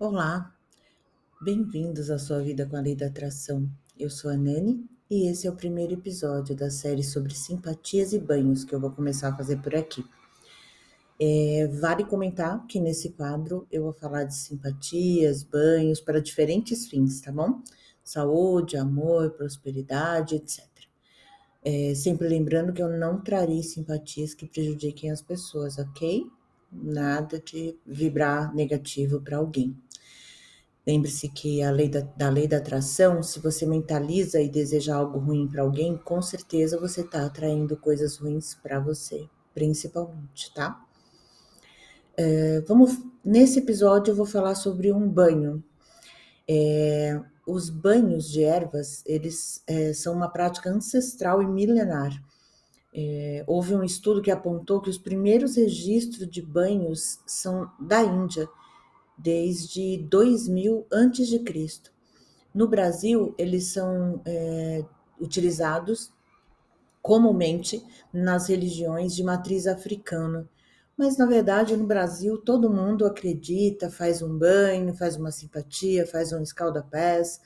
Olá, bem-vindos à sua vida com a lei da atração. Eu sou a Nani e esse é o primeiro episódio da série sobre simpatias e banhos que eu vou começar a fazer por aqui. É, vale comentar que nesse quadro eu vou falar de simpatias, banhos para diferentes fins, tá bom? Saúde, amor, prosperidade, etc. É, sempre lembrando que eu não trarei simpatias que prejudiquem as pessoas, ok? Nada de vibrar negativo para alguém. Lembre-se que a lei da, da, lei da atração, se você mentaliza e deseja algo ruim para alguém, com certeza você está atraindo coisas ruins para você, principalmente, tá? É, vamos nesse episódio eu vou falar sobre um banho. É, os banhos de ervas eles é, são uma prática ancestral e milenar. É, houve um estudo que apontou que os primeiros registros de banhos são da Índia desde 2000 a.C. No Brasil, eles são é, utilizados comumente nas religiões de matriz africana. Mas, na verdade, no Brasil, todo mundo acredita, faz um banho, faz uma simpatia, faz um escalda-pés.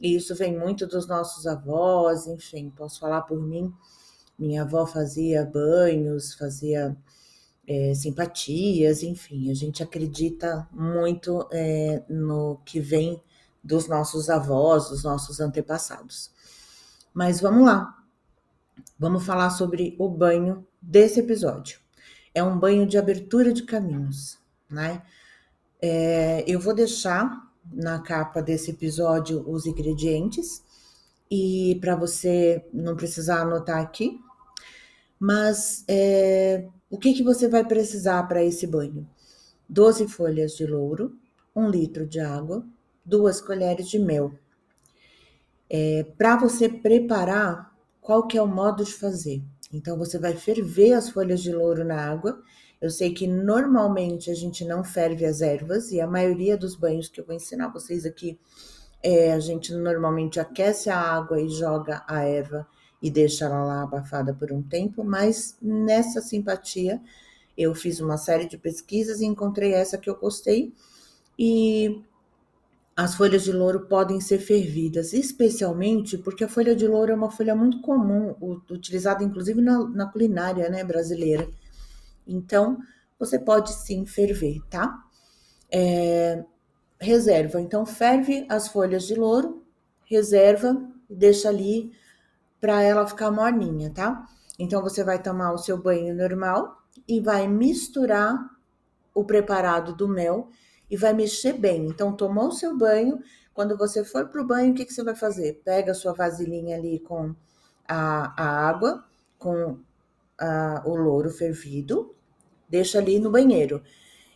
E isso vem muito dos nossos avós, enfim, posso falar por mim. Minha avó fazia banhos, fazia é, simpatias, enfim, a gente acredita muito é, no que vem dos nossos avós, dos nossos antepassados. Mas vamos lá, vamos falar sobre o banho desse episódio. É um banho de abertura de caminhos, né? É, eu vou deixar na capa desse episódio os ingredientes e para você não precisar anotar aqui, mas é, o que, que você vai precisar para esse banho? 12 folhas de louro, um litro de água, duas colheres de mel. É, para você preparar, qual que é o modo de fazer? Então, você vai ferver as folhas de louro na água. Eu sei que normalmente a gente não ferve as ervas, e a maioria dos banhos que eu vou ensinar vocês aqui, é, a gente normalmente aquece a água e joga a erva e deixa ela lá abafada por um tempo, mas nessa simpatia eu fiz uma série de pesquisas e encontrei essa que eu gostei. E as folhas de louro podem ser fervidas, especialmente porque a folha de louro é uma folha muito comum, utilizada inclusive na, na culinária né, brasileira. Então, você pode sim ferver, tá? É, reserva. Então, ferve as folhas de louro, reserva deixa ali para ela ficar morninha, tá? Então você vai tomar o seu banho normal e vai misturar o preparado do mel e vai mexer bem. Então tomou o seu banho, quando você for pro banho, o que, que você vai fazer? Pega a sua vasilhinha ali com a, a água, com a, o louro fervido, deixa ali no banheiro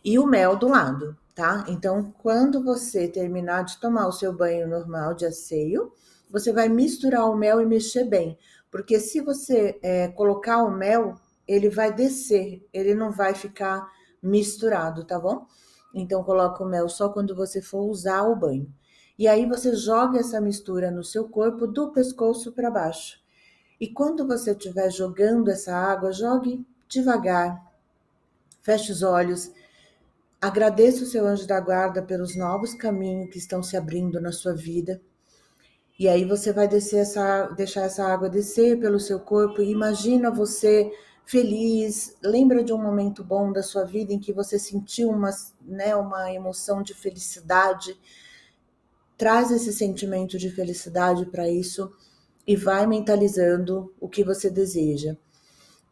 e o mel do lado, tá? Então, quando você terminar de tomar o seu banho normal de asseio, você vai misturar o mel e mexer bem, porque se você é, colocar o mel, ele vai descer, ele não vai ficar misturado, tá bom? Então coloca o mel só quando você for usar o banho. E aí você joga essa mistura no seu corpo do pescoço para baixo. E quando você estiver jogando essa água, jogue devagar. Feche os olhos. Agradeça o seu anjo da guarda pelos novos caminhos que estão se abrindo na sua vida. E aí você vai descer essa, deixar essa água descer pelo seu corpo e imagina você feliz, lembra de um momento bom da sua vida em que você sentiu uma, né, uma emoção de felicidade. Traz esse sentimento de felicidade para isso e vai mentalizando o que você deseja.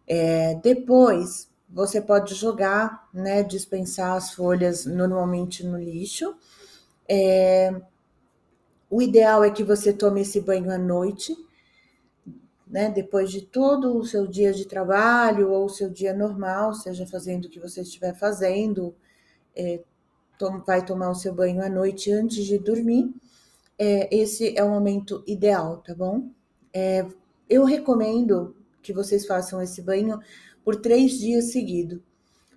É, depois você pode jogar, né, dispensar as folhas normalmente no lixo. É, o ideal é que você tome esse banho à noite, né? Depois de todo o seu dia de trabalho ou o seu dia normal, seja fazendo o que você estiver fazendo, é, vai tomar o seu banho à noite antes de dormir. É, esse é o momento ideal, tá bom? É, eu recomendo que vocês façam esse banho por três dias seguidos,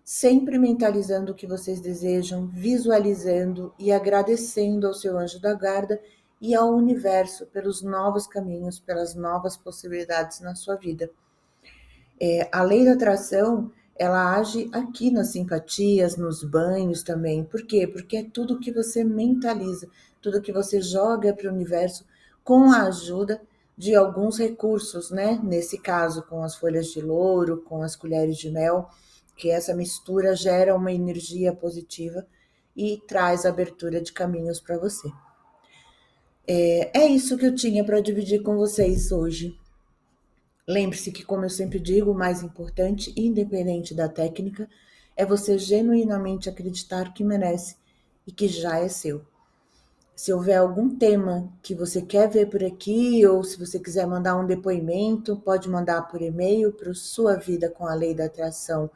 sempre mentalizando o que vocês desejam, visualizando e agradecendo ao seu anjo da guarda e ao universo pelos novos caminhos, pelas novas possibilidades na sua vida. É, a lei da atração ela age aqui nas simpatias, nos banhos também. Por quê? Porque é tudo que você mentaliza, tudo que você joga para o universo com a ajuda de alguns recursos, né? Nesse caso, com as folhas de louro, com as colheres de mel, que essa mistura gera uma energia positiva e traz abertura de caminhos para você. É, é isso que eu tinha para dividir com vocês hoje. Lembre-se que, como eu sempre digo, o mais importante, independente da técnica, é você genuinamente acreditar que merece e que já é seu. Se houver algum tema que você quer ver por aqui, ou se você quiser mandar um depoimento, pode mandar por e-mail para Sua Vida com a Lei da Atração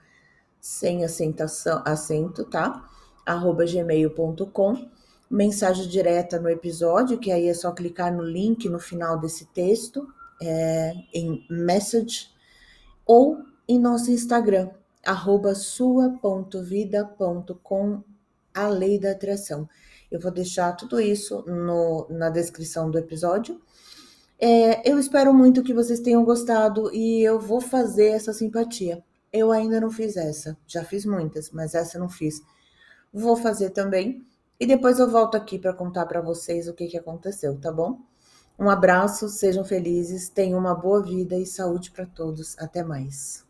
sem acentação, acento, tá? arroba gmail.com mensagem direta no episódio, que aí é só clicar no link no final desse texto, é, em message, ou em nosso Instagram, arroba sua.vida.com, a lei da atração. Eu vou deixar tudo isso no, na descrição do episódio. É, eu espero muito que vocês tenham gostado e eu vou fazer essa simpatia. Eu ainda não fiz essa, já fiz muitas, mas essa não fiz. Vou fazer também e depois eu volto aqui para contar para vocês o que, que aconteceu, tá bom? Um abraço, sejam felizes, tenham uma boa vida e saúde para todos. Até mais.